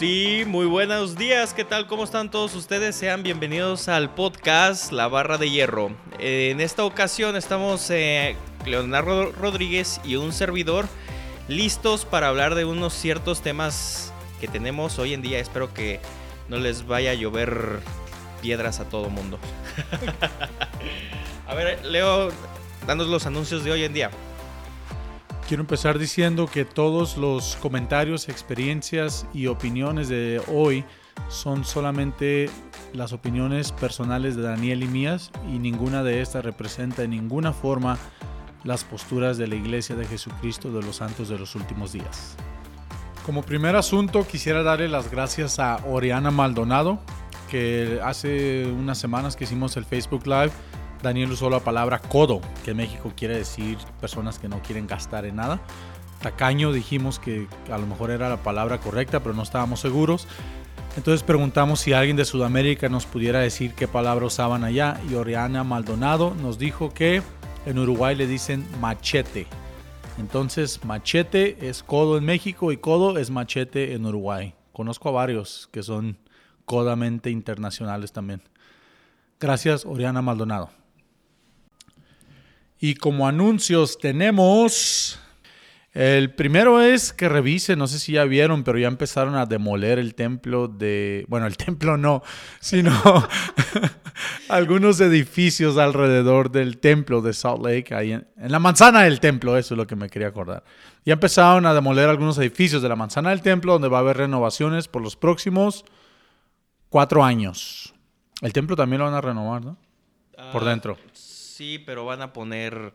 Sí, muy buenos días, ¿qué tal? ¿Cómo están todos ustedes? Sean bienvenidos al podcast La Barra de Hierro. En esta ocasión estamos eh, Leonardo Rodríguez y un servidor listos para hablar de unos ciertos temas que tenemos hoy en día. Espero que no les vaya a llover piedras a todo mundo. a ver, Leo, danos los anuncios de hoy en día. Quiero empezar diciendo que todos los comentarios, experiencias y opiniones de hoy son solamente las opiniones personales de Daniel y mías y ninguna de estas representa en ninguna forma las posturas de la Iglesia de Jesucristo de los Santos de los últimos días. Como primer asunto quisiera darle las gracias a Oriana Maldonado, que hace unas semanas que hicimos el Facebook Live Daniel usó la palabra codo, que en México quiere decir personas que no quieren gastar en nada. Tacaño dijimos que a lo mejor era la palabra correcta, pero no estábamos seguros. Entonces preguntamos si alguien de Sudamérica nos pudiera decir qué palabra usaban allá y Oriana Maldonado nos dijo que en Uruguay le dicen machete. Entonces machete es codo en México y codo es machete en Uruguay. Conozco a varios que son codamente internacionales también. Gracias Oriana Maldonado. Y como anuncios tenemos... El primero es que revisen, no sé si ya vieron, pero ya empezaron a demoler el templo de, bueno, el templo no, sino algunos edificios alrededor del templo de Salt Lake, ahí en, en, la manzana del templo, eso es lo que me quería acordar. Ya empezaron a demoler algunos edificios de la manzana del templo, donde va a haber renovaciones por los próximos cuatro años. El templo también lo van a renovar, ¿no? Por dentro. Sí, pero van a poner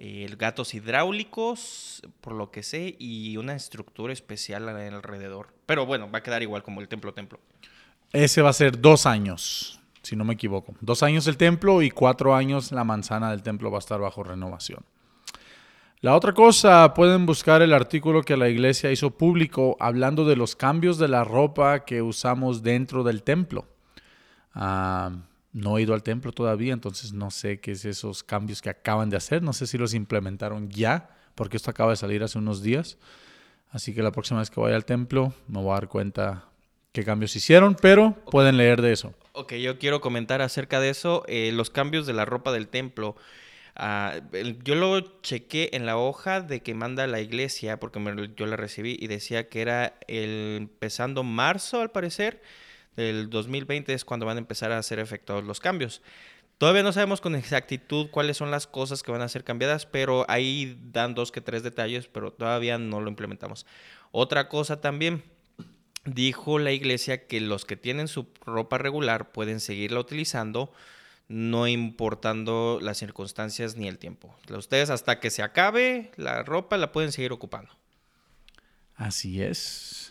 eh, gatos hidráulicos, por lo que sé, y una estructura especial alrededor. Pero bueno, va a quedar igual como el templo templo. Ese va a ser dos años, si no me equivoco. Dos años el templo y cuatro años la manzana del templo va a estar bajo renovación. La otra cosa, pueden buscar el artículo que la iglesia hizo público hablando de los cambios de la ropa que usamos dentro del templo. Ah, no he ido al templo todavía, entonces no sé qué es esos cambios que acaban de hacer. No sé si los implementaron ya, porque esto acaba de salir hace unos días. Así que la próxima vez que vaya al templo me voy a dar cuenta qué cambios hicieron, pero pueden leer de eso. Ok, yo quiero comentar acerca de eso. Eh, los cambios de la ropa del templo. Uh, yo lo chequé en la hoja de que manda la iglesia, porque me, yo la recibí y decía que era el, empezando marzo, al parecer del 2020 es cuando van a empezar a hacer efectuados los cambios. Todavía no sabemos con exactitud cuáles son las cosas que van a ser cambiadas, pero ahí dan dos que tres detalles, pero todavía no lo implementamos. Otra cosa también, dijo la iglesia que los que tienen su ropa regular pueden seguirla utilizando, no importando las circunstancias ni el tiempo. Ustedes hasta que se acabe la ropa la pueden seguir ocupando. Así es.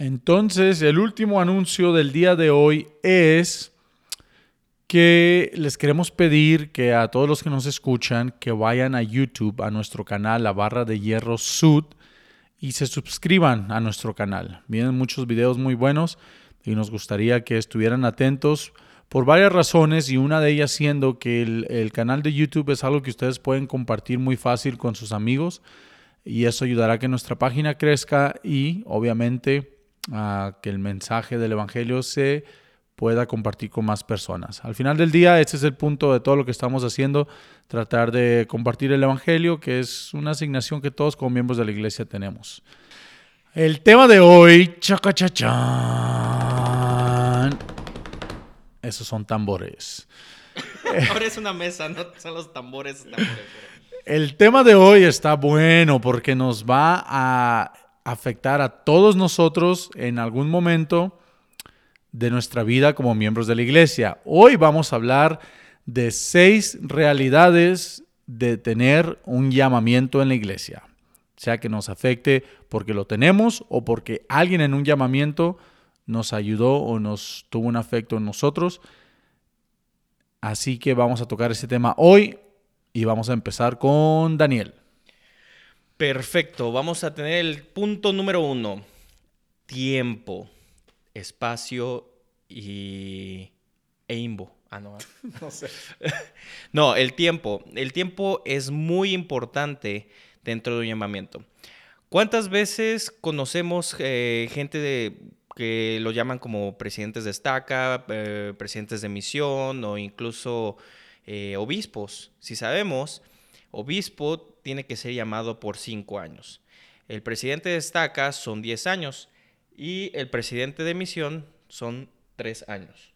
Entonces, el último anuncio del día de hoy es que les queremos pedir que a todos los que nos escuchan que vayan a YouTube, a nuestro canal, la barra de hierro Sud, y se suscriban a nuestro canal. Vienen muchos videos muy buenos y nos gustaría que estuvieran atentos por varias razones y una de ellas siendo que el, el canal de YouTube es algo que ustedes pueden compartir muy fácil con sus amigos y eso ayudará a que nuestra página crezca y obviamente a que el mensaje del Evangelio se pueda compartir con más personas. Al final del día, este es el punto de todo lo que estamos haciendo, tratar de compartir el Evangelio, que es una asignación que todos como miembros de la iglesia tenemos. El tema de hoy, chacachachán. Esos son tambores. Ahora es una mesa, no son los tambores. tambores El tema de hoy está bueno porque nos va a afectar a todos nosotros en algún momento de nuestra vida como miembros de la iglesia. Hoy vamos a hablar de seis realidades de tener un llamamiento en la iglesia, sea que nos afecte porque lo tenemos o porque alguien en un llamamiento nos ayudó o nos tuvo un afecto en nosotros. Así que vamos a tocar ese tema hoy y vamos a empezar con Daniel. Perfecto, vamos a tener el punto número uno. Tiempo, espacio y... e. Ah, no, no sé. no, el tiempo. El tiempo es muy importante dentro de un llamamiento. ¿Cuántas veces conocemos eh, gente que lo llaman como presidentes de estaca, eh, presidentes de misión o incluso eh, obispos. Si sabemos, obispo tiene que ser llamado por cinco años. El presidente de estaca son 10 años y el presidente de misión son tres años.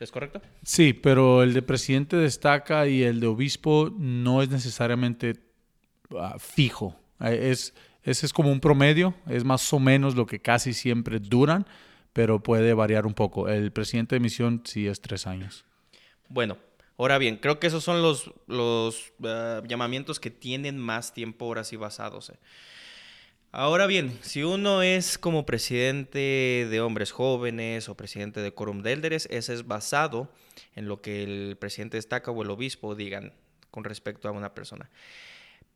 ¿Es correcto? Sí, pero el de presidente de estaca y el de obispo no es necesariamente ah, fijo. Eh, es, ese es como un promedio, es más o menos lo que casi siempre duran, pero puede variar un poco. El presidente de misión sí es tres años. Bueno, ahora bien, creo que esos son los, ah, llamamientos que tienen más tiempo ahora sí basados. Eh. Ahora bien, si uno es como presidente de hombres jóvenes o presidente de quórum de élderes, ese es basado en lo que el presidente destaca o el obispo digan con respecto a una persona.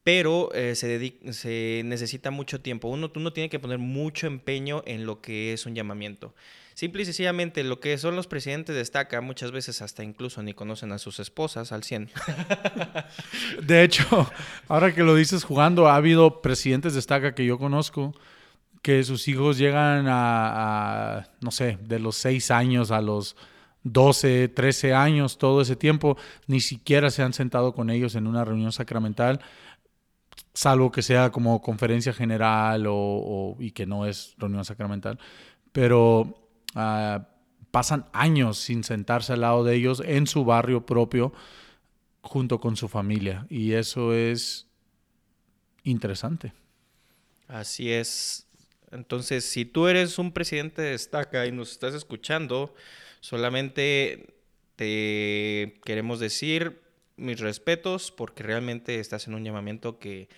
Pero eh, se, se necesita mucho tiempo. Uno, uno tiene que poner mucho empeño en lo que es un llamamiento. Simple y sencillamente, lo que son los presidentes de estaca, muchas veces hasta incluso ni conocen a sus esposas al 100. De hecho, ahora que lo dices jugando, ha habido presidentes de estaca que yo conozco que sus hijos llegan a, no sé, de los 6 años a los 12, 13 años, todo ese tiempo, ni siquiera se han sentado con ellos en una reunión sacramental, salvo que sea como conferencia general o y que no es reunión sacramental. Pero Ah, pasan años sin sentarse al lado de ellos en su barrio propio junto con su familia. Y eso es interesante. Así es. Entonces, si tú eres un presidente de estaca y nos estás escuchando, solamente te queremos decir mis respetos porque realmente estás en un llamamiento que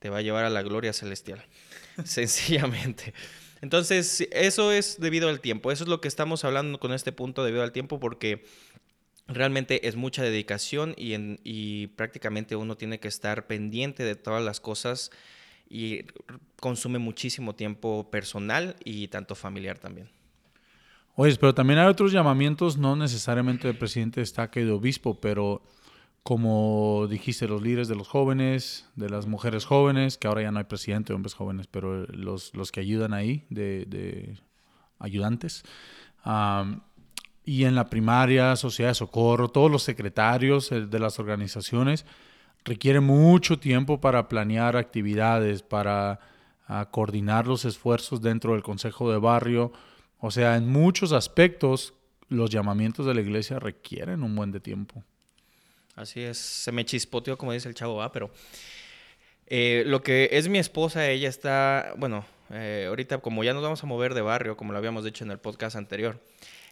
te va a llevar a la gloria celestial. Sencillamente. Entonces, eso es debido al tiempo. Eso es lo que estamos hablando con este punto debido al tiempo porque realmente es mucha dedicación y, y prácticamente uno tiene que estar pendiente de todas las cosas y consume muchísimo tiempo personal y tanto familiar también. Oye, pero también hay otros llamamientos, no necesariamente de presidente destaque y de obispo, pero como dijiste, los líderes de los jóvenes, de las mujeres jóvenes, que ahora ya no hay presidente de hombres jóvenes, pero los, los que ayudan ahí, de, ayudantes. y en la primaria, sociedad de socorro, todos los secretarios eh, de las organizaciones, requiere mucho tiempo para planear actividades, para ah, coordinar los esfuerzos dentro del consejo de barrio. O sea, en muchos aspectos, los llamamientos de la iglesia requieren un buen de tiempo. Así es, se me chispoteó como dice el chavo, va, pero eh, lo que es mi esposa, ella está, bueno, eh, ahorita como ya nos vamos a mover de barrio, como lo habíamos dicho en el podcast anterior,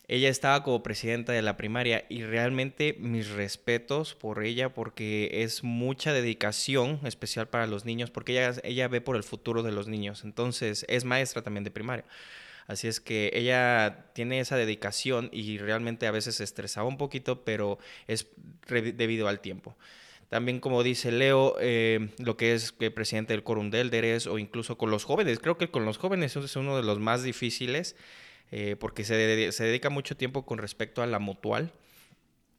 ella estaba como presidenta de la primaria y realmente mis respetos por ella porque es mucha dedicación especial para los niños porque ella, ella ve por el futuro de los niños, entonces es maestra también de primaria. Así es que ella tiene esa dedicación y realmente a veces se estresaba un poquito, pero es debido al tiempo. También, como dice Leo, eh, lo que es el presidente del Quórum de Elders o incluso con los jóvenes. Creo que con los jóvenes es uno de los más difíciles eh, porque se, dedica mucho tiempo con respecto a la mutual,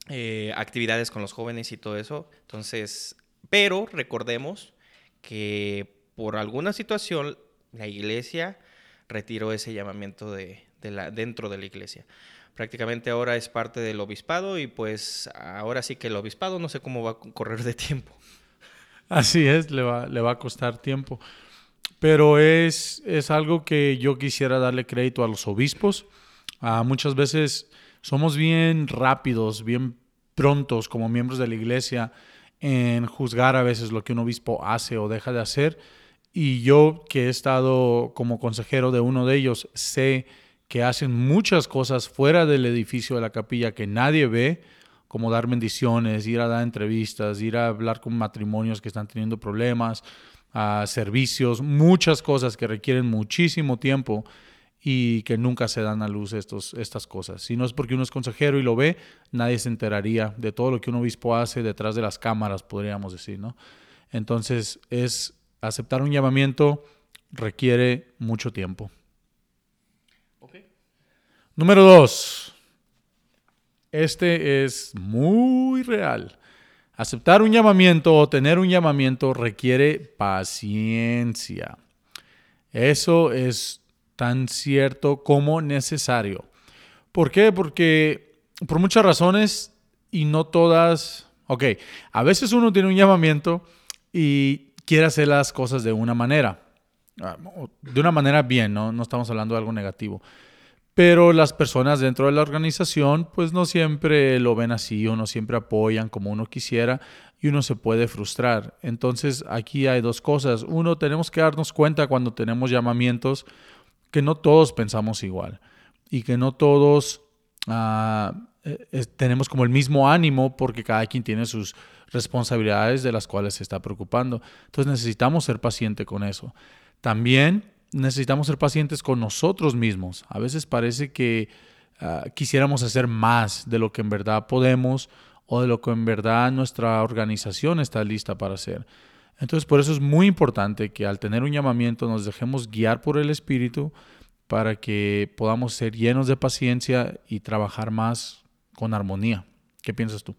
eh, actividades con los jóvenes y todo eso. Entonces, pero recordemos que por alguna situación la iglesia retiró ese llamamiento de, dentro de la iglesia. Prácticamente ahora es parte del obispado y pues ahora sí que el obispado no sé cómo va a correr de tiempo. Así es, le va, a costar tiempo. Pero es, es algo que yo quisiera darle crédito a los obispos. Ah, muchas veces somos bien rápidos, bien prontos como miembros de la iglesia en juzgar a veces lo que un obispo hace o deja de hacer y yo que he estado como consejero de uno de ellos, sé que hacen muchas cosas fuera del edificio de la capilla que nadie ve, como dar bendiciones, ir a dar entrevistas, ir a hablar con matrimonios que están teniendo problemas, a servicios, muchas cosas que requieren muchísimo tiempo y que nunca se dan a luz estos, estas cosas. Si no es porque uno es consejero y lo ve, nadie se enteraría de todo lo que un obispo hace detrás de las cámaras, podríamos decir, ¿no? Entonces es aceptar un llamamiento requiere mucho tiempo. Número dos. Este es muy real. Aceptar un llamamiento o tener un llamamiento requiere paciencia. Eso es tan cierto como necesario. ¿Por qué? Porque por muchas razones y no todas, ok, a veces uno tiene un llamamiento y quiere hacer las cosas de una manera, ah, de una manera bien, ¿no? No estamos hablando de algo negativo. Pero las personas dentro de la organización pues no siempre lo ven así o no siempre apoyan como uno quisiera y uno se puede frustrar. Entonces aquí hay dos cosas. Uno, tenemos que darnos cuenta cuando tenemos llamamientos que no todos pensamos igual y que no todos ah, eh, tenemos como el mismo ánimo porque cada quien tiene sus responsabilidades de las cuales se está preocupando. Entonces necesitamos ser pacientes con eso. También necesitamos ser pacientes con nosotros mismos. A veces parece que ah, quisiéramos hacer más de lo que en verdad podemos o de lo que en verdad nuestra organización está lista para hacer. Entonces por eso es muy importante que al tener un llamamiento nos dejemos guiar por el Espíritu para que podamos ser llenos de paciencia y trabajar más con armonía. ¿Qué piensas tú?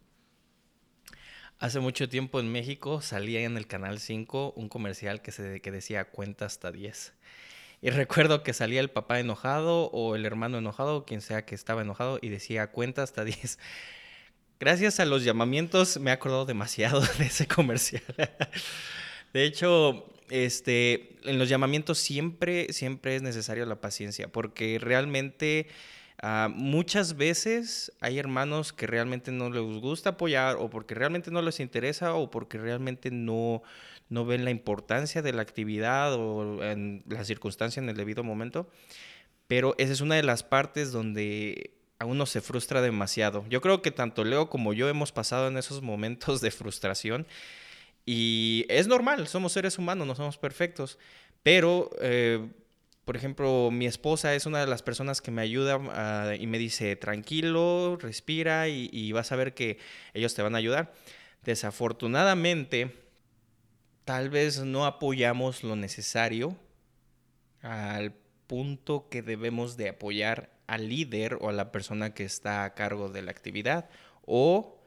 Hace mucho tiempo en México salía en el Canal 5 un comercial que, se, que decía cuenta hasta 10. Y recuerdo que salía el papá enojado o el hermano enojado, quien sea que estaba enojado, y decía cuenta hasta 10. Gracias a los llamamientos me he acordado demasiado de ese comercial. De hecho, este, en los llamamientos siempre, siempre es necesaria la paciencia, porque realmente ah, muchas veces hay hermanos que realmente no les gusta apoyar, o porque realmente no les interesa, o porque realmente no, no ven la importancia de la actividad o en la circunstancia en el debido momento. Pero esa es una de las partes donde a uno se frustra demasiado. Yo creo que tanto Leo como yo hemos pasado en esos momentos de frustración y es normal, somos seres humanos, no somos perfectos, pero, eh, por ejemplo, mi esposa es una de las personas que me ayuda ah, y me dice, tranquilo, respira y, y vas a ver que ellos te van a ayudar. Desafortunadamente, tal vez no apoyamos lo necesario al punto que debemos de apoyar al líder o a la persona que está a cargo de la actividad o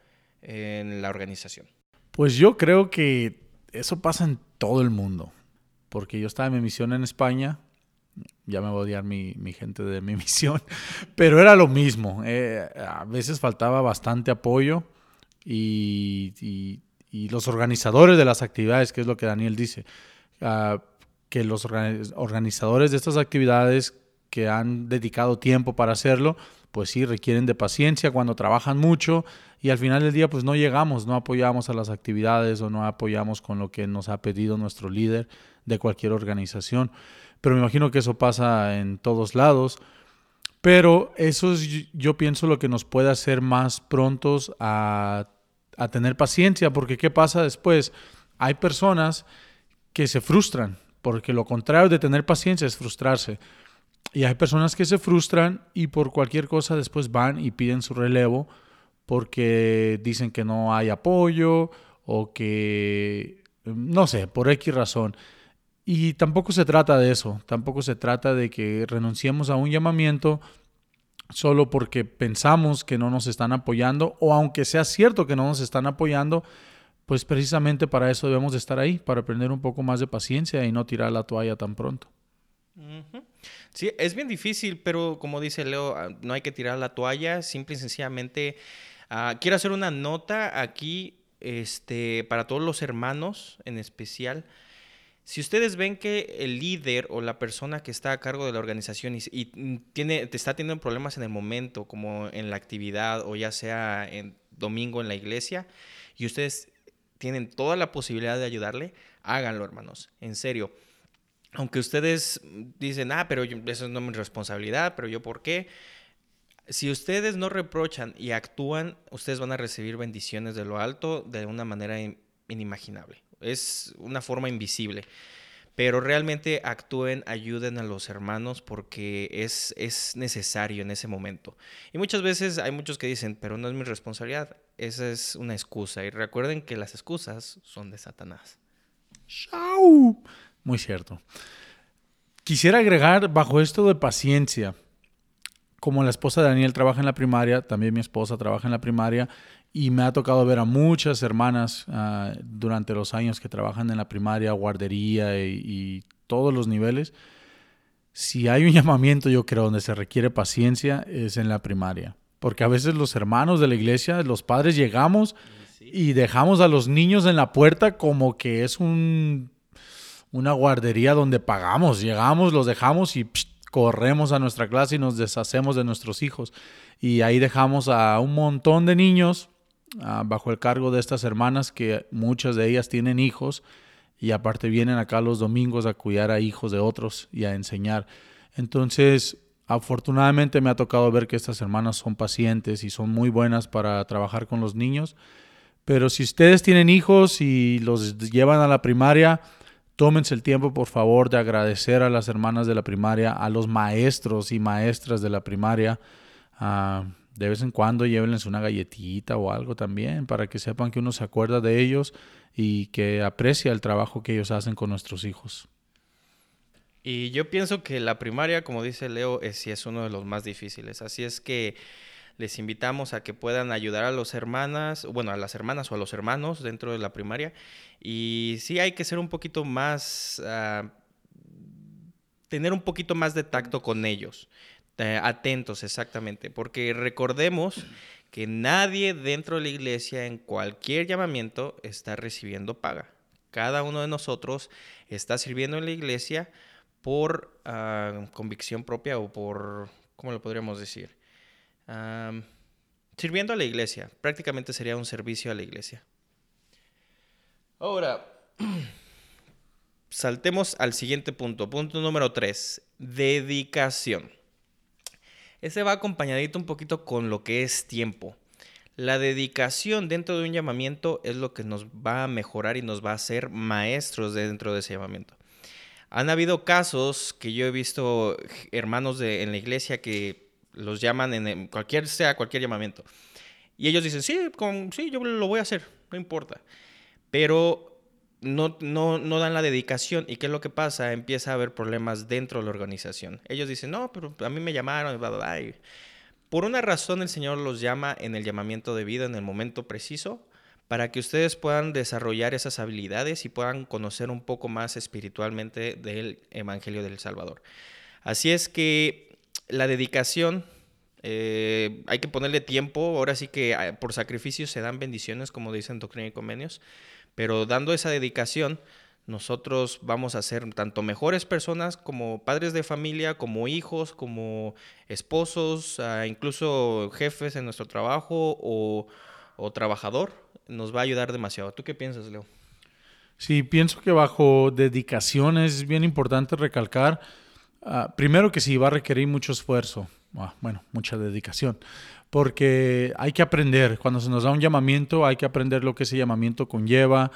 en la organización? Pues yo creo que eso pasa en todo el mundo, porque yo estaba en mi misión en España, ya me va a odiar mi, gente de mi misión, pero era lo mismo, eh, a veces faltaba bastante apoyo y, los organizadores de las actividades, que es lo que Daniel dice, ah, que los organizadores de estas actividades que han dedicado tiempo para hacerlo, pues sí, requieren de paciencia cuando trabajan mucho y al final del día pues no llegamos, no apoyamos a las actividades o no apoyamos con lo que nos ha pedido nuestro líder de cualquier organización. Pero me imagino que eso pasa en todos lados. Pero eso es, yo pienso, lo que nos puede hacer más prontos a, a tener paciencia, porque ¿qué pasa después? Hay personas que se frustran, porque lo contrario de tener paciencia es frustrarse. Y hay personas que se frustran y por cualquier cosa después van y piden su relevo porque dicen que no hay apoyo o que, no sé, por X razón. Y tampoco se trata de eso, tampoco se trata de que renunciemos a un llamamiento solo porque pensamos que no nos están apoyando o aunque sea cierto que no nos están apoyando, pues precisamente para eso debemos de estar ahí, para aprender un poco más de paciencia y no tirar la toalla tan pronto. Sí, es bien difícil, pero como dice Leo, ah, no hay que tirar la toalla, simple y sencillamente. Ah, quiero hacer una nota aquí este, para todos los hermanos en especial. Si ustedes ven que el líder o la persona que está a cargo de la organización y, tiene, te está teniendo problemas en el momento, como en la actividad o ya sea en domingo en la iglesia, y ustedes tienen toda la posibilidad de ayudarle, háganlo, hermanos. En serio aunque ustedes dicen, ah, pero eso no es mi responsabilidad, pero yo por qué. Si ustedes no reprochan y actúan, ustedes van a recibir bendiciones de lo alto de una manera inimaginable. Es una forma invisible. Pero realmente actúen, ayuden a los hermanos porque es, es necesario en ese momento. Y muchas veces hay muchos que dicen, pero no es mi responsabilidad. Esa es una excusa. Y recuerden que las excusas son de Satanás. ¡Chao! Muy cierto. Quisiera agregar bajo esto de paciencia, como la esposa de Daniel trabaja en la primaria, también mi esposa trabaja en la primaria y me ha tocado ver a muchas hermanas ah, durante los años que trabajan en la primaria, guardería y, todos los niveles. si hay un llamamiento, yo creo, donde se requiere paciencia, es en la primaria. Porque a veces los hermanos de la iglesia, los padres llegamos y dejamos a los niños en la puerta como que es un, una guardería donde pagamos. Llegamos, los dejamos y corremos a nuestra clase y nos deshacemos de nuestros hijos. Y ahí dejamos a un montón de niños ah, bajo el cargo de estas hermanas que muchas de ellas tienen hijos y aparte vienen acá los domingos a cuidar a hijos de otros y a enseñar. Entonces, afortunadamente me ha tocado ver que estas hermanas son pacientes y son muy buenas para trabajar con los niños. Pero si ustedes tienen hijos y los llevan a la primaria, tómense el tiempo, por favor, de agradecer a las hermanas de la primaria, a los maestros y maestras de la primaria. Ah, de vez en cuando llévenles una galletita o algo también para que sepan que uno se acuerda de ellos y que aprecia el trabajo que ellos hacen con nuestros hijos. Y yo pienso que la primaria, como dice Leo, es, sí es uno de los más difíciles. Así es que les invitamos a que puedan ayudar a las hermanas, bueno, a las hermanas o a los hermanos dentro de la primaria. Y sí hay que ser un poquito más, ah, tener un poquito más de tacto con ellos. Eh, atentos, exactamente, porque recordemos que nadie dentro de la iglesia en cualquier llamamiento está recibiendo paga. Cada uno de nosotros está sirviendo en la iglesia por ah, convicción propia o por, ¿cómo lo podríamos decir? sirviendo a la iglesia. Prácticamente sería un servicio a la iglesia. Ahora, saltemos al siguiente punto. Punto número 3. Dedicación. Ese va acompañadito un poquito con lo que es tiempo. La dedicación dentro de un llamamiento es lo que nos va a mejorar y nos va a hacer maestros dentro de ese llamamiento. Han habido casos que yo he visto hermanos en la iglesia que los llaman en cualquier sea cualquier llamamiento. Y ellos dicen, sí, con, sí, yo lo voy a hacer, no importa. Pero no, no, dan la dedicación. ¿Y qué es lo que pasa? Empieza a haber problemas dentro de la organización. Ellos dicen, no, pero a mí me llamaron, bla, bla, bla. por una razón el Señor los llama en el llamamiento de vida, en el momento preciso, para que ustedes puedan desarrollar esas habilidades y puedan conocer un poco más espiritualmente del Evangelio del Salvador. Así es que la dedicación eh, hay que ponerle tiempo, ahora sí que ah, por sacrificio se dan bendiciones, como dicen Doctrina y Convenios, pero dando esa dedicación, nosotros vamos a ser tanto mejores personas como padres de familia, como hijos, como esposos, ah, incluso jefes en nuestro trabajo o, trabajador. Nos va a ayudar demasiado. ¿Tú qué piensas, Leo? Sí, pienso que bajo dedicación es bien importante recalcar, ah, primero que sí, va a requerir mucho esfuerzo, ah, bueno, mucha dedicación, porque hay que aprender, cuando se nos da un llamamiento, hay que aprender lo que ese llamamiento conlleva,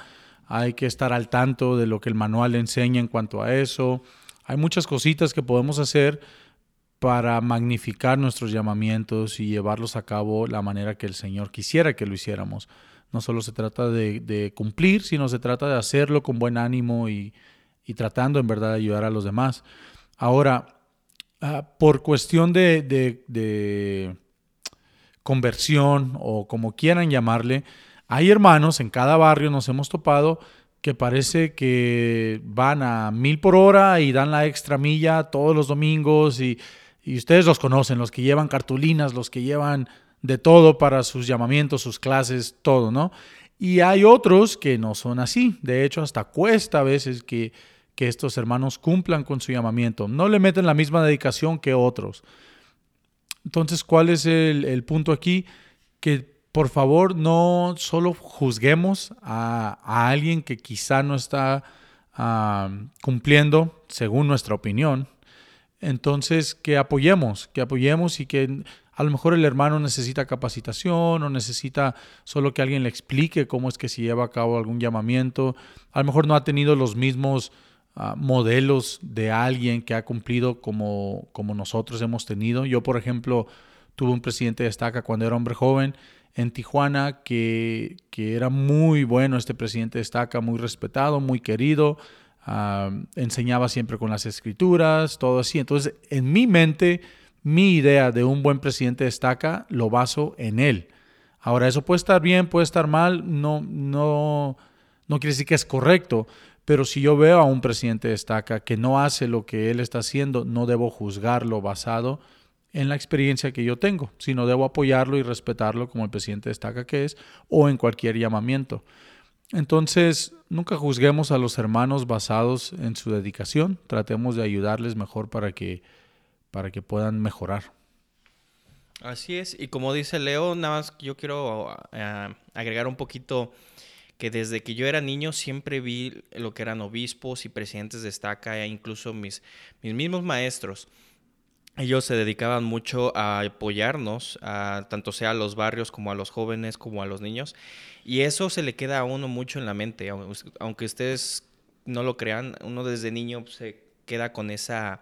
hay que estar al tanto de lo que el manual enseña en cuanto a eso. Hay muchas cositas que podemos hacer para magnificar nuestros llamamientos y llevarlos a cabo la manera que el Señor quisiera que lo hiciéramos. No solo se trata de, cumplir, sino se trata de hacerlo con buen ánimo y, tratando en verdad de ayudar a los demás. Ahora, ah, por cuestión de conversión o como quieran llamarle, hay hermanos en cada barrio, nos hemos topado, que parece que van a mil por hora y dan la extra milla todos los domingos y, ustedes los conocen, los que llevan cartulinas, los que llevan de todo para sus llamamientos, sus clases, todo, ¿no? Y hay otros que no son así. De hecho, hasta cuesta a veces que, que estos hermanos cumplan con su llamamiento. No le meten la misma dedicación que otros. Entonces, ¿cuál es el, punto aquí? Que por favor no solo juzguemos a, alguien que quizá no está ah, cumpliendo según nuestra opinión. Entonces, que apoyemos, que apoyemos y que a lo mejor el hermano necesita capacitación o necesita solo que alguien le explique cómo es que se lleva a cabo algún llamamiento. A lo mejor no ha tenido los mismos modelos de alguien que ha cumplido como, como nosotros hemos tenido. Yo, por ejemplo, tuve un presidente de estaca cuando era hombre joven en Tijuana que, que era muy bueno este presidente de estaca, muy respetado, muy querido. enseñaba siempre con las escrituras, todo así. Entonces, en mi mente, mi idea de un buen presidente de estaca lo baso en él. Ahora, eso puede estar bien, puede estar mal, no, no, no quiere decir que es correcto, Pero si yo veo a un presidente de estaca que no hace lo que él está haciendo, no debo juzgarlo basado en la experiencia que yo tengo, sino debo apoyarlo y respetarlo como el presidente de estaca que es o en cualquier llamamiento. Entonces, nunca juzguemos a los hermanos basados en su dedicación, tratemos de ayudarles mejor para que, para que puedan mejorar. Así es, y como dice Leo, nada más yo quiero eh, agregar un poquito que desde que yo era niño siempre vi lo que eran obispos y presidentes de estaca, e incluso mis, mis mismos maestros. Ellos se dedicaban mucho a apoyarnos, a, tanto sea a los barrios como a los jóvenes, como a los niños. Y eso se le queda a uno mucho en la mente. Aunque ustedes no lo crean, uno desde niño se queda con esa,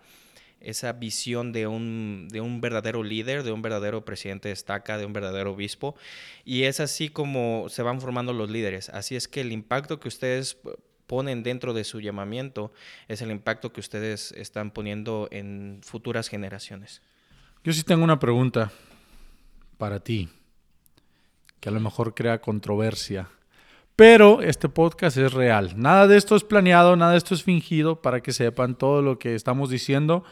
esa visión de un, de un verdadero líder, de un verdadero presidente de estaca, de un verdadero obispo. Y es así como se van formando los líderes. Así es que el impacto que ustedes ponen dentro de su llamamiento es el impacto que ustedes están poniendo en futuras generaciones. Yo sí tengo una pregunta para ti, que a lo mejor crea controversia. Pero este podcast es real. Nada de esto es planeado, nada de esto es fingido para que sepan todo lo que estamos diciendo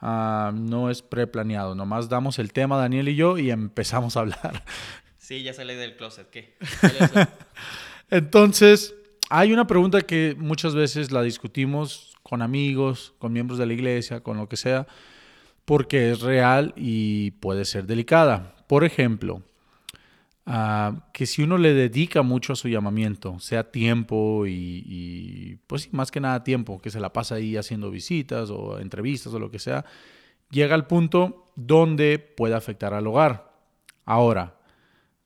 Ah, no es preplaneado, nomás damos el tema Daniel y yo y empezamos a hablar. Sí, ya salí del closet, ¿qué? Entonces, hay una pregunta que muchas veces la discutimos con amigos, con miembros de la iglesia, con lo que sea, porque es real y puede ser delicada. Por ejemplo, Que si uno le dedica mucho a su llamamiento, sea tiempo y, pues más que nada tiempo, que se la pasa ahí haciendo visitas o entrevistas o lo que sea, llega al punto donde puede afectar al hogar. Ahora,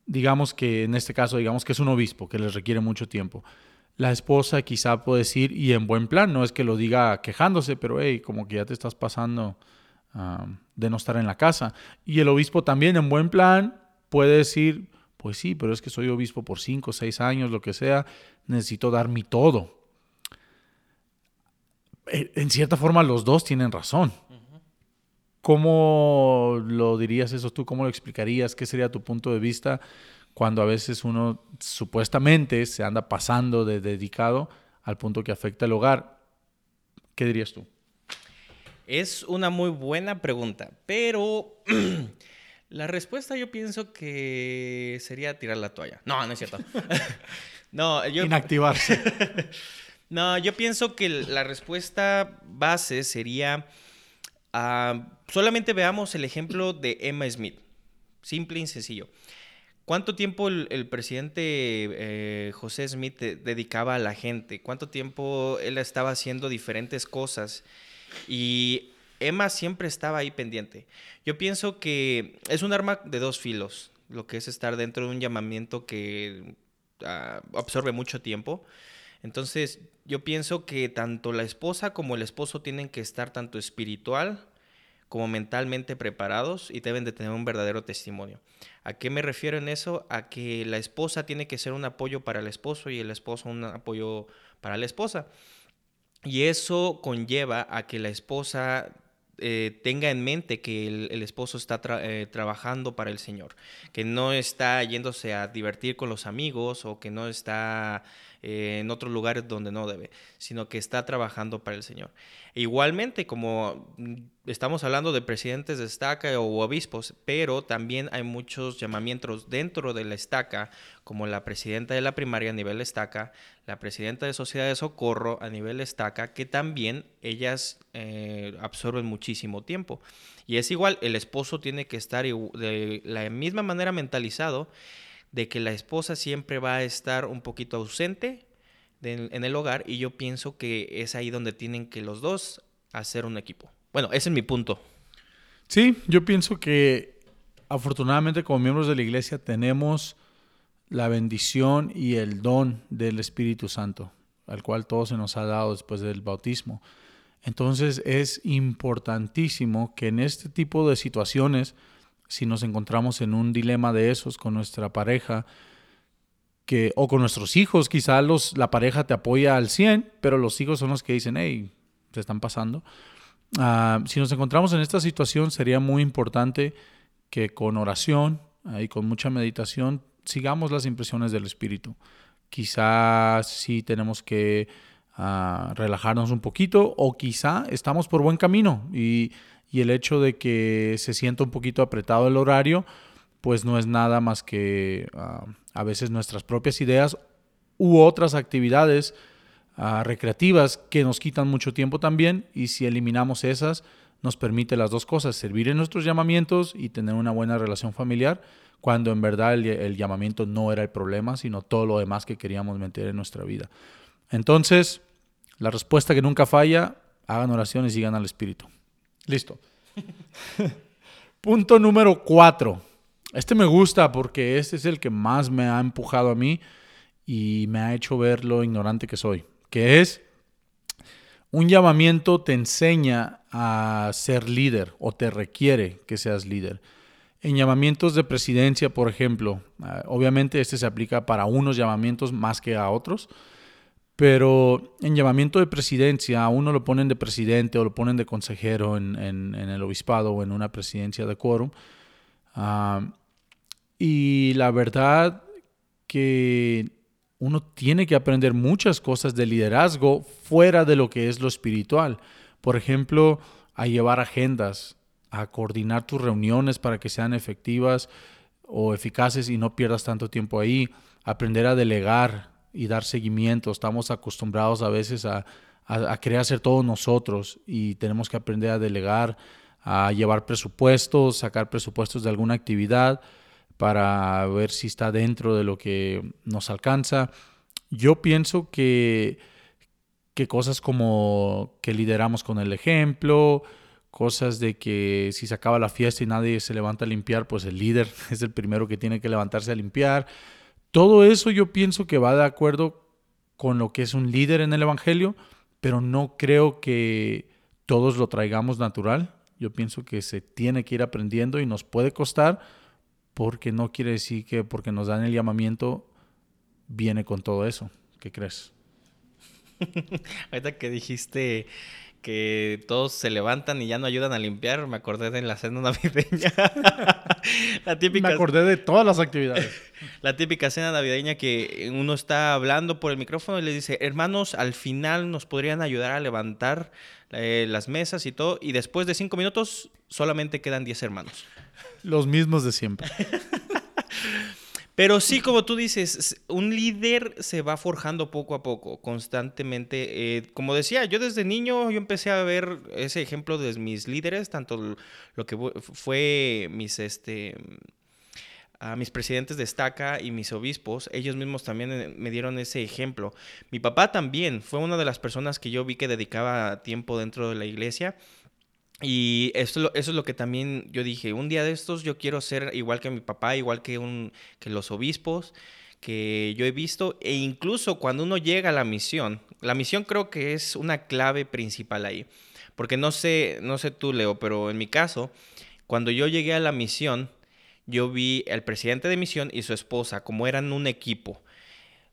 digamos que en este caso, digamos que es un obispo que les requiere mucho tiempo. La esposa quizá puede decir, y en buen plan, no es que lo diga quejándose, pero hey, como que ya te estás pasando ah, de no estar en la casa. Y el obispo también en buen plan puede decir, pues sí, pero es que soy obispo por cinco, seis años, lo que sea, necesito dar mi todo. Eh, en cierta forma los dos tienen razón. ¿Cómo lo dirías eso tú? ¿Cómo lo explicarías? ¿Qué sería tu punto de vista cuando a veces uno supuestamente se anda pasando de dedicado al punto que afecta el hogar? ¿Qué dirías tú? Es una muy buena pregunta, pero La respuesta yo pienso que sería tirar la toalla. No, no es cierto. no, yo... Inactivarse. no, yo pienso que la respuesta base sería... Ah, solamente veamos el ejemplo de Emma Smith. Simple y sencillo. ¿Cuánto tiempo el, presidente eh, José Smith dedicaba a la gente? ¿Cuánto tiempo él estaba haciendo diferentes cosas? Y Emma siempre estaba ahí pendiente. Yo pienso que es un arma de dos filos, lo que es estar dentro de un llamamiento que ah, absorbe mucho tiempo. Entonces, yo pienso que tanto la esposa como el esposo tienen que estar tanto espiritual como mentalmente preparados y deben de tener un verdadero testimonio. ¿A qué me refiero en eso? A que la esposa tiene que ser un apoyo para el esposo y el esposo un apoyo para la esposa. Y eso conlleva a que la esposa eh, tenga en mente que el, esposo está eh, trabajando para el Señor, que no está yéndose a divertir con los amigos o que no está eh, en otros lugares donde no debe, sino que está trabajando para el Señor. E igualmente, como mm, estamos hablando de presidentes de estaca o obispos, pero también hay muchos llamamientos dentro de la estaca, como la presidenta de la primaria a nivel estaca, la presidenta de sociedad de socorro a nivel estaca, que también ellas eh, absorben muchísimo tiempo. Y es igual, el esposo tiene que estar de la misma manera mentalizado de que la esposa siempre va a estar un poquito ausente en el hogar y yo pienso que es ahí donde tienen que los dos hacer un equipo. Bueno, ese es mi punto. Sí, yo pienso que afortunadamente como miembros de la iglesia tenemos la bendición y el don del Espíritu Santo, al cual todo se nos ha dado después del bautismo. Entonces es importantísimo que en este tipo de situaciones si nos encontramos en un dilema de esos con nuestra pareja, que, o con nuestros hijos, quizá los, la pareja te apoya al 100, pero los hijos son los que dicen, hey, se están pasando. Ah, si nos encontramos en esta situación, sería muy importante que con oración y con mucha meditación sigamos las impresiones del Espíritu. Quizás sí tenemos que a relajarnos un poquito o quizá estamos por buen camino y, el hecho de que se sienta un poquito apretado el horario, pues no es nada más que ah, a veces nuestras propias ideas u otras actividades ah, recreativas que nos quitan mucho tiempo también y si eliminamos esas nos permite las dos cosas, servir en nuestros llamamientos y tener una buena relación familiar, cuando en verdad el llamamiento no era el problema, sino todo lo demás que queríamos meter en nuestra vida. Entonces, la respuesta que nunca falla, hagan oraciones y sigan al Espíritu. Listo. Punto número cuatro. Este me gusta porque este es el que más me ha empujado a mí y me ha hecho ver lo ignorante que soy, que es un llamamiento te enseña a ser líder o te requiere que seas líder. En llamamientos de presidencia, por ejemplo, ah, obviamente este se aplica para unos llamamientos más que a otros, pero en llamamiento de presidencia, a uno lo ponen de presidente o lo ponen de consejero en, el obispado o en una presidencia de quórum. Ah, y la verdad que uno tiene que aprender muchas cosas de liderazgo fuera de lo que es lo espiritual. Por ejemplo, a llevar agendas, a coordinar tus reuniones para que sean efectivas o eficaces y no pierdas tanto tiempo ahí. Aprender a delegar, y dar seguimiento. Estamos acostumbrados a veces a, querer hacer todo nosotros y tenemos que aprender a delegar, a llevar presupuestos, sacar presupuestos de alguna actividad para ver si está dentro de lo que nos alcanza. Yo pienso que, que cosas como que lideramos con el ejemplo, cosas de que si se acaba la fiesta y nadie se levanta a limpiar, pues el líder es el primero que tiene que levantarse a limpiar. Todo eso yo pienso que va de acuerdo con lo que es un líder en el Evangelio, pero no creo que todos lo traigamos natural. Yo pienso que se tiene que ir aprendiendo y nos puede costar porque no quiere decir que porque nos dan el llamamiento viene con todo eso. ¿Qué crees? Ahorita que dijiste que todos se levantan y ya no ayudan a limpiar, me acordé de la cena navideña. la típica... Me acordé de todas las actividades. la típica cena navideña que uno está hablando por el micrófono y le dice, hermanos, al final nos podrían ayudar a levantar eh, las mesas y todo, y después de cinco minutos solamente quedan diez hermanos. Los mismos de siempre. Pero sí, como tú dices, un líder se va forjando poco a poco, constantemente. Eh, como decía, yo desde niño yo empecé a ver ese ejemplo de mis líderes, tanto lo que fue mis, este, a mis presidentes de estaca y mis obispos, ellos mismos también eh, me dieron ese ejemplo. Mi papá también fue una de las personas que yo vi que dedicaba tiempo dentro de la iglesia y eso, eso es lo que también yo dije, un día de estos yo quiero ser igual que mi papá, igual que, un, que los obispos que yo he visto, e incluso cuando uno llega a la misión, la misión creo que es una clave principal ahí, porque no sé, no sé tú Leo, pero en mi caso, cuando yo llegué a la misión, yo vi al presidente de misión y su esposa, como eran un equipo.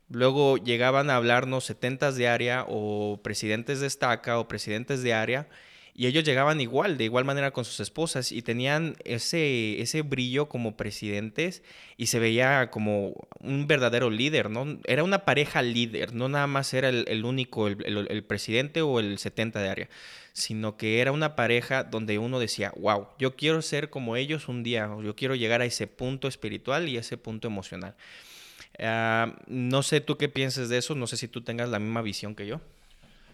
Luego llegaban a hablarnos setentas de área o presidentes de estaca o presidentes de área y ellos llegaban igual, de igual manera con sus esposas y tenían ese, ese brillo como presidentes y se veía como un verdadero líder, ¿no? Era una pareja líder, no nada más era el, único, el, presidente o el 70 de área, sino que era una pareja donde uno decía, wow, yo quiero ser como ellos un día, yo quiero llegar a ese punto espiritual y a ese punto emocional. Ah, no sé tú qué piensas de eso, no sé si tú tengas la misma visión que yo.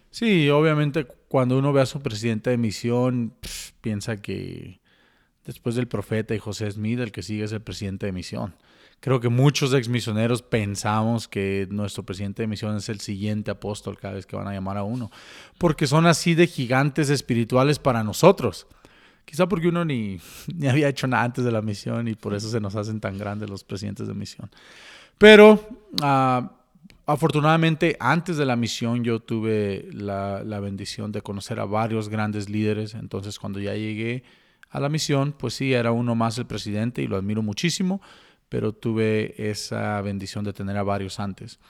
Sí, obviamente cuando uno ve a su presidente de misión, piensa que después del profeta y José Smith, el que sigue es el presidente de misión. Creo que muchos exmisioneros pensamos que nuestro presidente de misión es el siguiente apóstol cada vez que van a llamar a uno, porque son así de gigantes espirituales para nosotros. Quizá porque uno ni, ni había hecho nada antes de la misión y por eso se nos hacen tan grandes los presidentes de misión. Pero uh, Afortunadamente, antes de la misión yo tuve la, bendición de conocer a varios grandes líderes, entonces cuando ya llegué a la misión, pues sí, era uno más el presidente y lo admiro muchísimo, pero tuve esa bendición de tener a varios antes.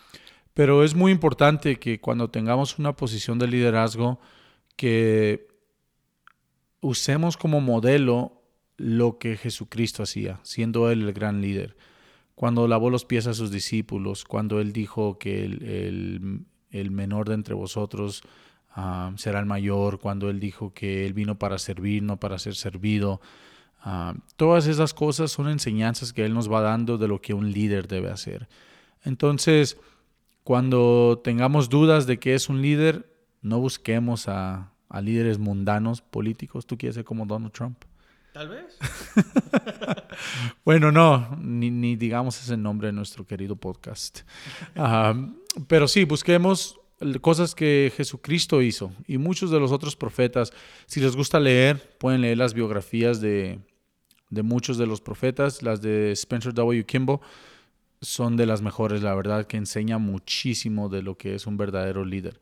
Pero es muy importante que cuando tengamos una posición de liderazgo, que usemos como modelo lo que Jesucristo hacía, siendo Él el gran líder cuando lavó los pies a sus discípulos, cuando él dijo que el, menor de entre vosotros ah, será el mayor, cuando Él dijo que Él vino para servir, no para ser servido. Ah, todas esas cosas son enseñanzas que Él nos va dando de lo que un líder debe hacer. Entonces, cuando tengamos dudas de que es un líder, no busquemos a, a líderes mundanos políticos. ¿Tú quieres ser como Donald Trump? Tal vez. bueno, no, ni, digamos ese nombre en nuestro querido podcast. pero sí, busquemos cosas que Jesucristo hizo y muchos de los otros profetas. Si les gusta leer, pueden leer las biografías de, de muchos de los profetas, las de Spencer W. Kimball son de las mejores, la verdad, que enseña muchísimo de lo que es un verdadero líder.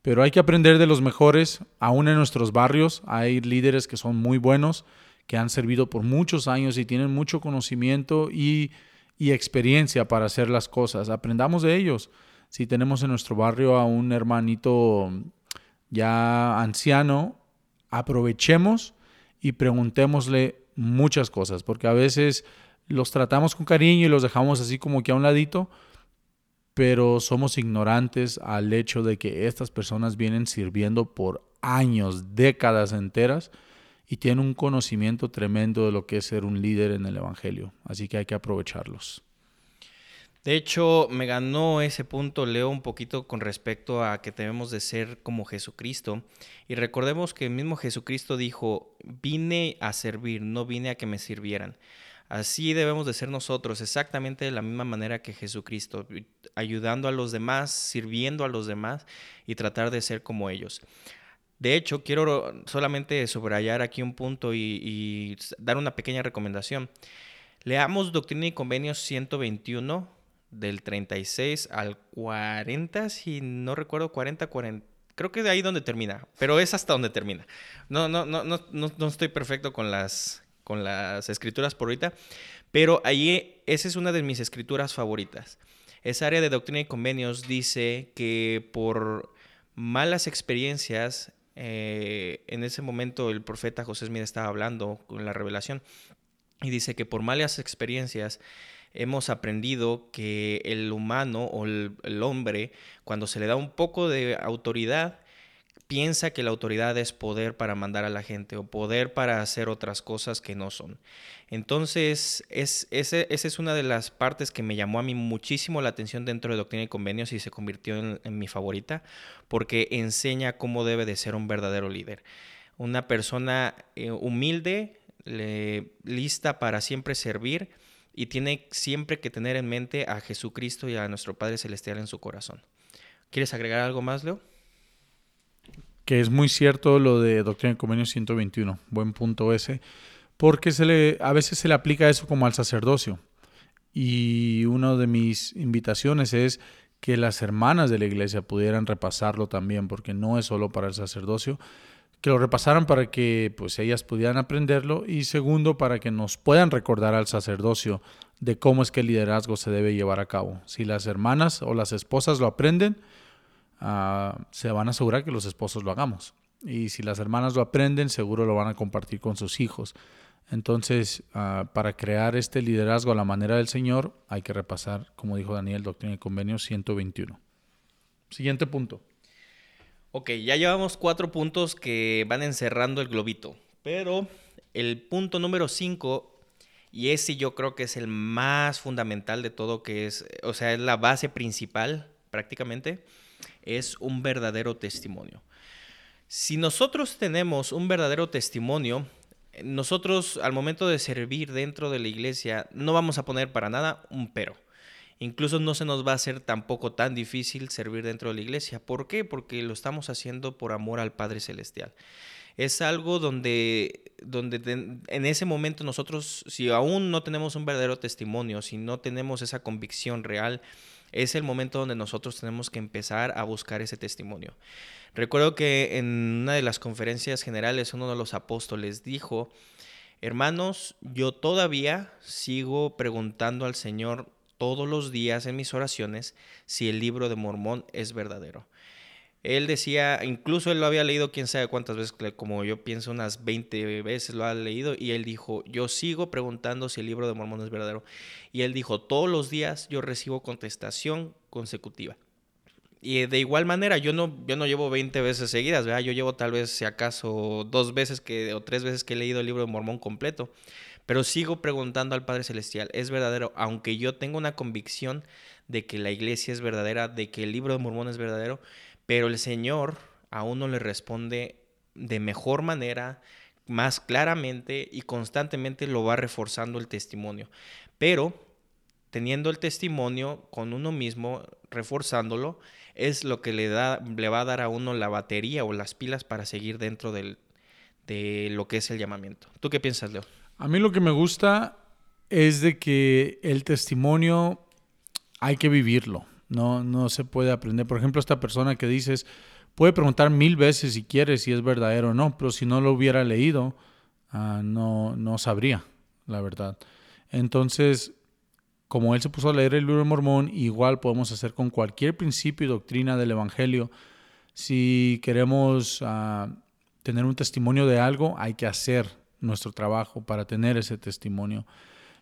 Pero hay que aprender de los mejores, aún en nuestros barrios hay líderes que son muy buenos que han servido por muchos años y tienen mucho conocimiento y, experiencia para hacer las cosas. Aprendamos de ellos. Si tenemos en nuestro barrio a un hermanito ya anciano, aprovechemos y preguntémosle muchas cosas, porque a veces los tratamos con cariño y los dejamos así como que a un ladito, pero somos ignorantes al hecho de que estas personas vienen sirviendo por años, décadas enteras y tienen un conocimiento tremendo de lo que es ser un líder en el Evangelio. Así que hay que aprovecharlos. De hecho, me ganó ese punto, Leo, un poquito con respecto a que debemos de ser como Jesucristo. Y recordemos que el mismo Jesucristo dijo, vine a servir, no vine a que me sirvieran. Así debemos de ser nosotros, exactamente de la misma manera que Jesucristo, ayudando a los demás, sirviendo a los demás y tratar de ser como ellos. De hecho, quiero solamente subrayar aquí un punto y, dar una pequeña recomendación. Leamos Doctrina y Convenios 121 del 36 al 40, si no recuerdo 40, 40. Creo que de ahí donde termina, pero es hasta donde termina. No, no, no, no, no, estoy perfecto con las, con las escrituras por ahorita, pero ahí esa es una de mis escrituras favoritas. Esa área de doctrina y convenios dice que por malas experiencias eh, en ese momento el profeta José Smith estaba hablando con la revelación y dice que por malas experiencias hemos aprendido que el humano o el, hombre, cuando se le da un poco de autoridad, piensa que la autoridad es poder para mandar a la gente o poder para hacer otras cosas que no son. Entonces, es, esa es una de las partes que me llamó a mí muchísimo la atención dentro de Doctrina y Convenios y se convirtió en, mi favorita, porque enseña cómo debe de ser un verdadero líder. Una persona eh, humilde, lista para siempre servir y tiene siempre que tener en mente a Jesucristo y a nuestro Padre Celestial en su corazón. ¿Quieres agregar algo más, Leo? Que es muy cierto lo de Doctrina y Convenio 121, buen punto ese, porque se le, a veces se le aplica eso como al sacerdocio. Y una de mis invitaciones es que las hermanas de la iglesia pudieran repasarlo también, porque no es solo para el sacerdocio, que lo repasaran para que pues ellas pudieran aprenderlo y segundo para que nos puedan recordar al sacerdocio de cómo es que el liderazgo se debe llevar a cabo. Si las hermanas o las esposas lo aprenden, Ah, se van a asegurar que los esposos lo hagamos. Y si las hermanas lo aprenden, seguro lo van a compartir con sus hijos. Entonces, ah, para crear este liderazgo a la manera del Señor, hay que repasar, como dijo Daniel, Doctrina y Convenio 121. Siguiente punto. Ok, ya llevamos cuatro puntos que van encerrando el globito, pero el punto número cinco, y ese yo creo que es el más fundamental de todo, que es, o sea, es la base principal prácticamente, es un verdadero testimonio. Si nosotros tenemos un verdadero testimonio, nosotros al momento de servir dentro de la iglesia no vamos a poner para nada un pero. Incluso no se nos va a hacer tampoco tan difícil servir dentro de la iglesia. ¿Por qué? Porque lo estamos haciendo por amor al Padre Celestial. Es algo donde, donde en ese momento nosotros, si aún no tenemos un verdadero testimonio, si no tenemos esa convicción real, es el momento donde nosotros tenemos que empezar a buscar ese testimonio. Recuerdo que en una de las conferencias generales uno de los apóstoles dijo, hermanos, yo todavía sigo preguntando al Señor todos los días en mis oraciones si el libro de Mormón es verdadero. Él decía, incluso él lo había leído quién sabe cuántas veces, como yo pienso unas 20 veces lo ha leído, y él dijo, yo sigo preguntando si el libro de Mormón es verdadero. Y él dijo, todos los días yo recibo contestación consecutiva. Y de igual manera, yo no, yo no llevo 20 veces seguidas, ¿verdad? Yo llevo tal vez, si acaso, dos veces que, o tres veces que he leído el libro de Mormón completo. Pero sigo preguntando al Padre Celestial, ¿es verdadero? Aunque yo tengo una convicción de que la iglesia es verdadera, de que el libro de Mormón es verdadero, pero el Señor a uno le responde de mejor manera, más claramente y constantemente lo va reforzando el testimonio. Pero teniendo el testimonio con uno mismo, reforzándolo, es lo que le, da, le va a dar a uno la batería o las pilas para seguir dentro de lo que es el llamamiento. ¿Tú qué piensas, Leo? A mí lo que me gusta es de que el testimonio hay que vivirlo, no, no se puede aprender. Por ejemplo, esta persona que dices, puede preguntar mil veces si quiere si es verdadero o no, pero si no lo hubiera leído, ah, no, no sabría, la verdad. Entonces, como él se puso a leer el libro de Mormón, igual podemos hacer con cualquier principio y doctrina del Evangelio. Si queremos ah, tener un testimonio de algo, hay que hacer nuestro trabajo para tener ese testimonio.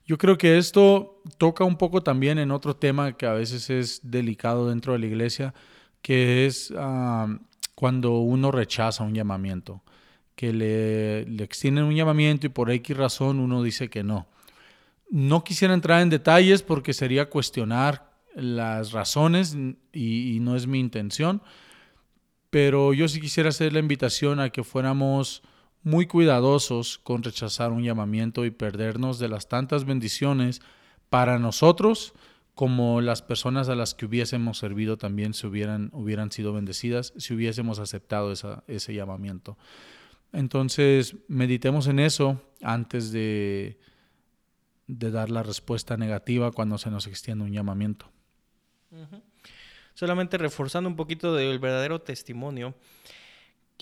Yo creo que esto toca un poco también en otro tema que a veces es delicado dentro de la iglesia, que es ah, cuando uno rechaza un llamamiento, que le, le extienden un llamamiento y por X razón uno dice que no. No quisiera entrar en detalles porque sería cuestionar las razones y, no es mi intención, pero yo sí quisiera hacer la invitación a que fuéramos muy cuidadosos con rechazar un llamamiento y perdernos de las tantas bendiciones para nosotros como las personas a las que hubiésemos servido también se hubieran, hubieran sido bendecidas si hubiésemos aceptado ese llamamiento. Entonces, meditemos en eso antes de, de dar la respuesta negativa cuando se nos extiende un llamamiento. Solamente reforzando un poquito del verdadero testimonio,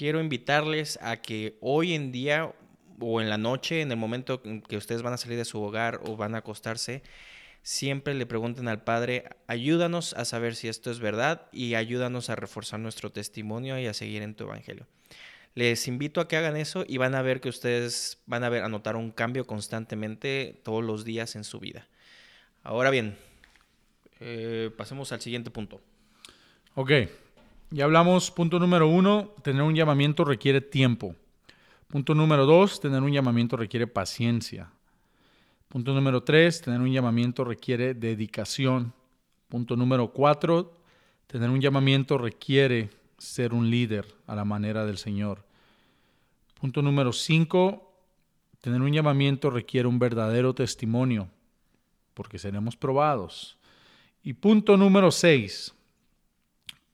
quiero invitarles a que hoy en día o en la noche, en el momento en que ustedes van a salir de su hogar o van a acostarse, siempre le pregunten al Padre, ayúdanos a saber si esto es verdad y ayúdanos a reforzar nuestro testimonio y a seguir en tu evangelio. Les invito a que hagan eso y van a ver que ustedes van a ver, a notar un cambio constantemente todos los días en su vida. Ahora bien, eh, pasemos al siguiente punto. Ok, ya hablamos, punto número uno, tener un llamamiento requiere tiempo. Punto número dos, tener un llamamiento requiere paciencia. Punto número tres, tener un llamamiento requiere dedicación. Punto número cuatro, tener un llamamiento requiere ser un líder a la manera del Señor. Punto número cinco, tener un llamamiento requiere un verdadero testimonio, porque seremos probados. Y punto número seis,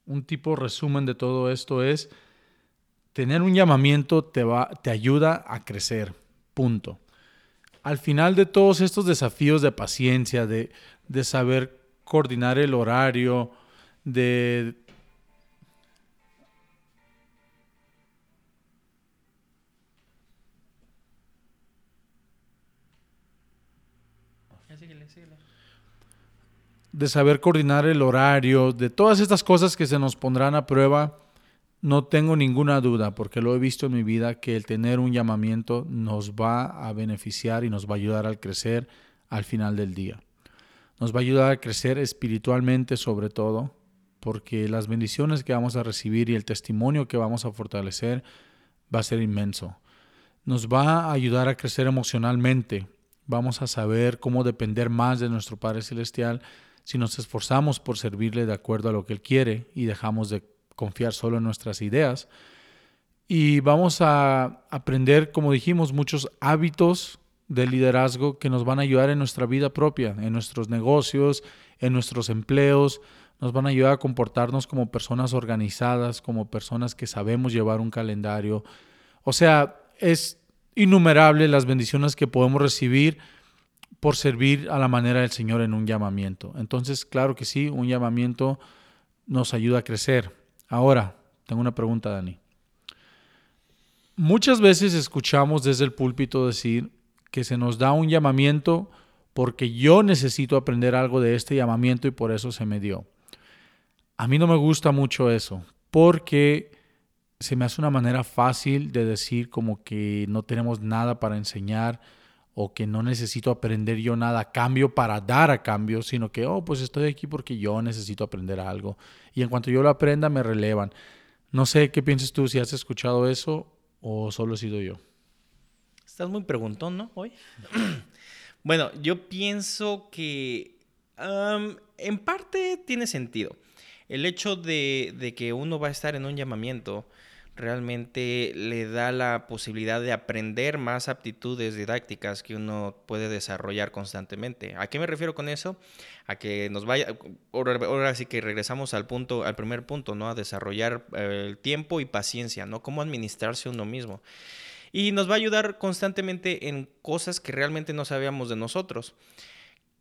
un tipo resumen de todo esto es, tener un llamamiento te, va, te ayuda a crecer, punto. Al final de todos estos desafíos de paciencia, de, de saber coordinar el horario, de de saber coordinar el horario, de todas estas cosas que se nos pondrán a prueba, no tengo ninguna duda, porque lo he visto en mi vida, que el tener un llamamiento nos va a beneficiar y nos va a ayudar al crecer al final del día. Nos va a ayudar a crecer espiritualmente sobre todo, porque las bendiciones que vamos a recibir y el testimonio que vamos a fortalecer va a ser inmenso. Nos va a ayudar a crecer emocionalmente. Vamos a saber cómo depender más de nuestro Padre Celestial si nos esforzamos por servirle de acuerdo a lo que Él quiere y dejamos de confiar solo en nuestras ideas. Y vamos a aprender, como dijimos, muchos hábitos de liderazgo que nos van a ayudar en nuestra vida propia, en nuestros negocios, en nuestros empleos, nos van a ayudar a comportarnos como personas organizadas, como personas que sabemos llevar un calendario. O sea, es innumerable las bendiciones que podemos recibir por servir a la manera del Señor en un llamamiento. Entonces, claro que sí, un llamamiento nos ayuda a crecer. Ahora, tengo una pregunta, Dani. Muchas veces escuchamos desde el púlpito decir que se nos da un llamamiento porque yo necesito aprender algo de este llamamiento y por eso se me dio. A mí no me gusta mucho eso, porque se me hace una manera fácil de decir como que no tenemos nada para enseñar, o que no necesito aprender yo nada a cambio para dar a cambio, sino que, oh, pues estoy aquí porque yo necesito aprender algo. Y en cuanto yo lo aprenda, me relevan. No sé qué piensas tú, si has escuchado eso o solo he sido yo. Estás muy preguntón, ¿no? Hoy. bueno, yo pienso que en parte tiene sentido. El hecho de, de, que uno va a estar en un llamamiento realmente le da la posibilidad de aprender más aptitudes didácticas que uno puede desarrollar constantemente. ¿A qué me refiero con eso? A que nos vaya, ahora, sí que regresamos al punto, al primer punto, ¿no? A desarrollar eh, el tiempo y paciencia, ¿no? Cómo administrarse uno mismo. Y nos va a ayudar constantemente en cosas que realmente no sabíamos de nosotros.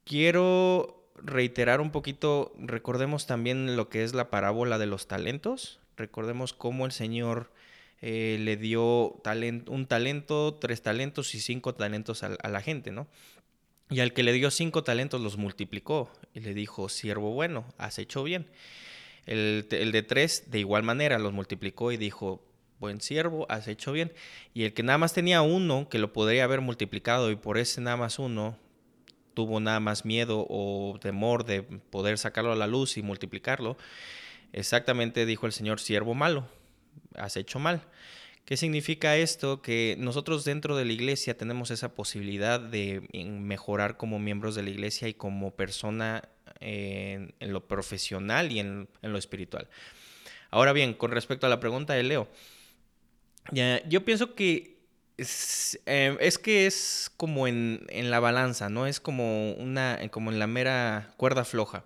Quiero reiterar un poquito, recordemos también lo que es la parábola de los talentos. Recordemos cómo el Señor eh, le dio un talento, tres talentos y cinco talentos a, la gente, ¿no? Y al que le dio cinco talentos los multiplicó y le dijo, siervo bueno, has hecho bien. El, el, de tres, de igual manera, los multiplicó y dijo, buen siervo, has hecho bien. Y el que nada más tenía uno, que lo podría haber multiplicado y por ese nada más uno, tuvo nada más miedo o temor de poder sacarlo a la luz y multiplicarlo, Exactamente dijo el Señor, siervo malo, has hecho mal. ¿Qué significa esto? Que nosotros dentro de la iglesia tenemos esa posibilidad de mejorar como miembros de la iglesia y como persona en, lo profesional y en, lo espiritual. Ahora bien, con respecto a la pregunta de Leo, yo pienso que es, eh, es que es como en, en, la balanza, ¿no? Es como, una, como en la mera cuerda floja.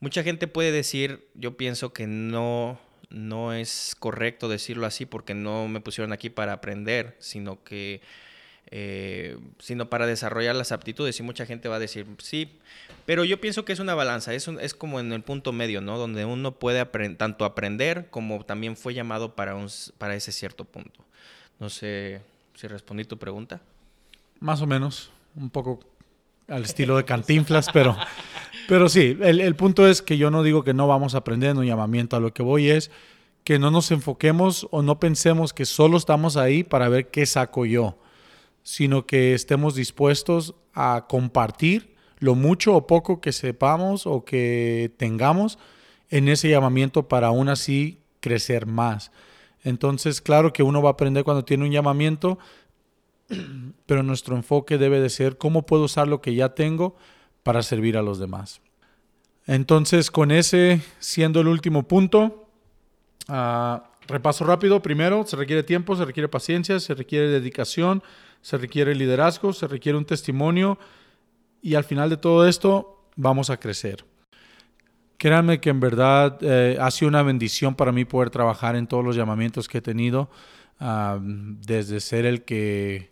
Mucha gente puede decir, yo pienso que no, no es correcto decirlo así porque no me pusieron aquí para aprender, sino que eh, sino para desarrollar las aptitudes. Y mucha gente va a decir, sí, pero yo pienso que es una balanza, es, es como en el punto medio, ¿no? Donde uno puede tanto aprender como también fue llamado para, un, para ese cierto punto. No sé si respondí tu pregunta. Más o menos, un poco al estilo de cantinflas, pero pero sí, el, punto es que yo no digo que no vamos a aprender en un llamamiento. A lo que voy es que no nos enfoquemos o no pensemos que solo estamos ahí para ver qué saco yo, sino que estemos dispuestos a compartir lo mucho o poco que sepamos o que tengamos en ese llamamiento para aún así crecer más. Entonces, claro que uno va a aprender cuando tiene un llamamiento, pero nuestro enfoque debe de ser cómo puedo usar lo que ya tengo para servir a los demás. Entonces, con ese siendo el último punto, ah, repaso rápido. Primero, se requiere tiempo, se requiere paciencia, se requiere dedicación, se requiere liderazgo, se requiere un testimonio y al final de todo esto vamos a crecer. Créanme que en verdad eh, ha sido una bendición para mí poder trabajar en todos los llamamientos que he tenido, ah, desde ser el que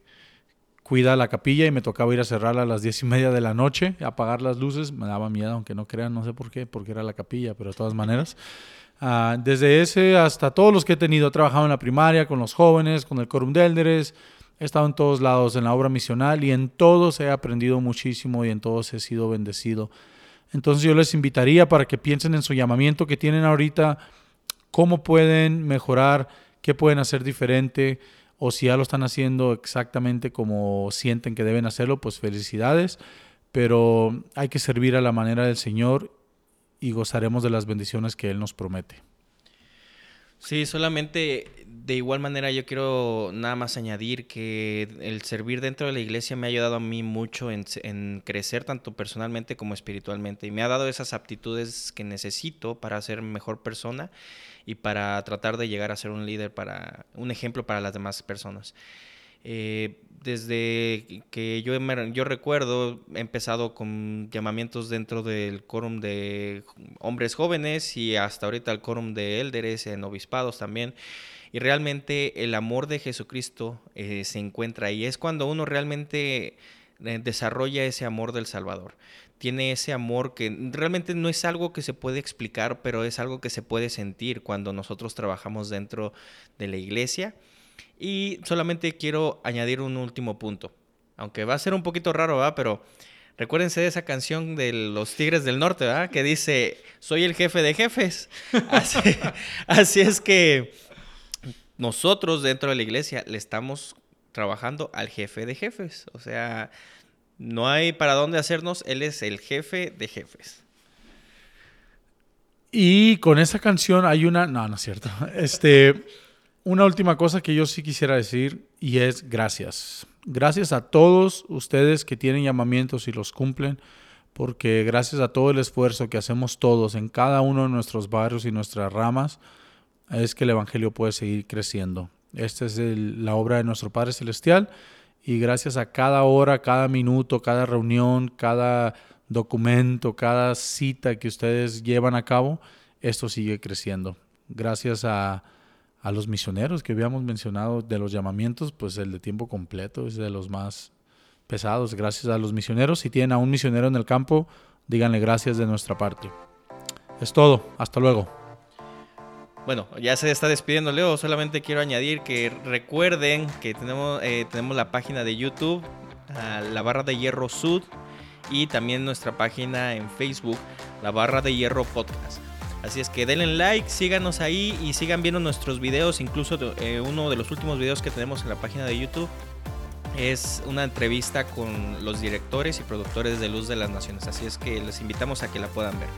cuida la capilla y me tocaba ir a cerrarla a las diez y media de la noche, apagar las luces, me daba miedo, aunque no crean, no sé por qué, porque era la capilla, pero de todas maneras. Ah, desde ese hasta todos los que he tenido, he trabajado en la primaria, con los jóvenes, con el Corum de Elders, he estado en todos lados en la obra misional y en todos he aprendido muchísimo y en todos he sido bendecido. Entonces yo les invitaría para que piensen en su llamamiento que tienen ahorita, cómo pueden mejorar, qué pueden hacer diferente o si ya lo están haciendo exactamente como sienten que deben hacerlo, pues felicidades, pero hay que servir a la manera del Señor y gozaremos de las bendiciones que Él nos promete. Sí, solamente de igual manera yo quiero nada más añadir que el servir dentro de la iglesia me ha ayudado a mí mucho en, crecer tanto personalmente como espiritualmente y me ha dado esas aptitudes que necesito para ser mejor persona y para tratar de llegar a ser un líder para un ejemplo para las demás personas. Eh, desde que yo, yo recuerdo, he empezado con llamamientos dentro del quórum de hombres jóvenes y hasta ahorita el quórum de élderes en obispados también. Y realmente el amor de Jesucristo eh, se encuentra ahí. Es cuando uno realmente eh, desarrolla ese amor del Salvador tiene ese amor que realmente no es algo que se puede explicar, pero es algo que se puede sentir cuando nosotros trabajamos dentro de la iglesia. Y solamente quiero añadir un último punto, aunque va a ser un poquito raro, ¿verdad? Pero recuérdense de esa canción de los Tigres del Norte, ¿verdad? Que dice, soy el jefe de jefes. Así, así es que nosotros dentro de la iglesia le estamos trabajando al jefe de jefes. O sea, no hay para dónde hacernos, él es el jefe de jefes. Y con esa canción hay una, no, no es cierto. Este, una última cosa que yo sí quisiera decir y es gracias. Gracias a todos ustedes que tienen llamamientos y los cumplen, porque gracias a todo el esfuerzo que hacemos todos en cada uno de nuestros barrios y nuestras ramas, es que el Evangelio puede seguir creciendo. Esta es la obra de nuestro Padre Celestial y gracias a cada hora, cada minuto, cada reunión, cada documento, cada cita que ustedes llevan a cabo, esto sigue creciendo. Gracias a, a los misioneros que habíamos mencionado de los llamamientos, pues el de tiempo completo es de los más pesados. Gracias a los misioneros. Si tienen a un misionero en el campo, díganle gracias de nuestra parte. Es todo. Hasta luego. Bueno, ya se está despidiendo Leo, solamente quiero añadir que recuerden que tenemos, eh, tenemos la página de YouTube, la barra de hierro sud, y también nuestra página en Facebook, la barra de hierro podcast. Así es que denle like, síganos ahí y sigan viendo nuestros videos, incluso eh, uno de los últimos videos que tenemos en la página de YouTube es una entrevista con los directores y productores de Luz de las Naciones, así es que les invitamos a que la puedan ver.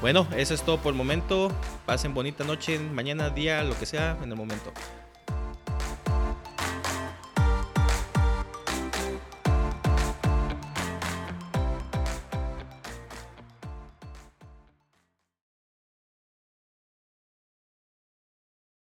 Bueno, eso es todo por el momento. Pasen bonita noche, mañana, día, lo que sea, en el momento.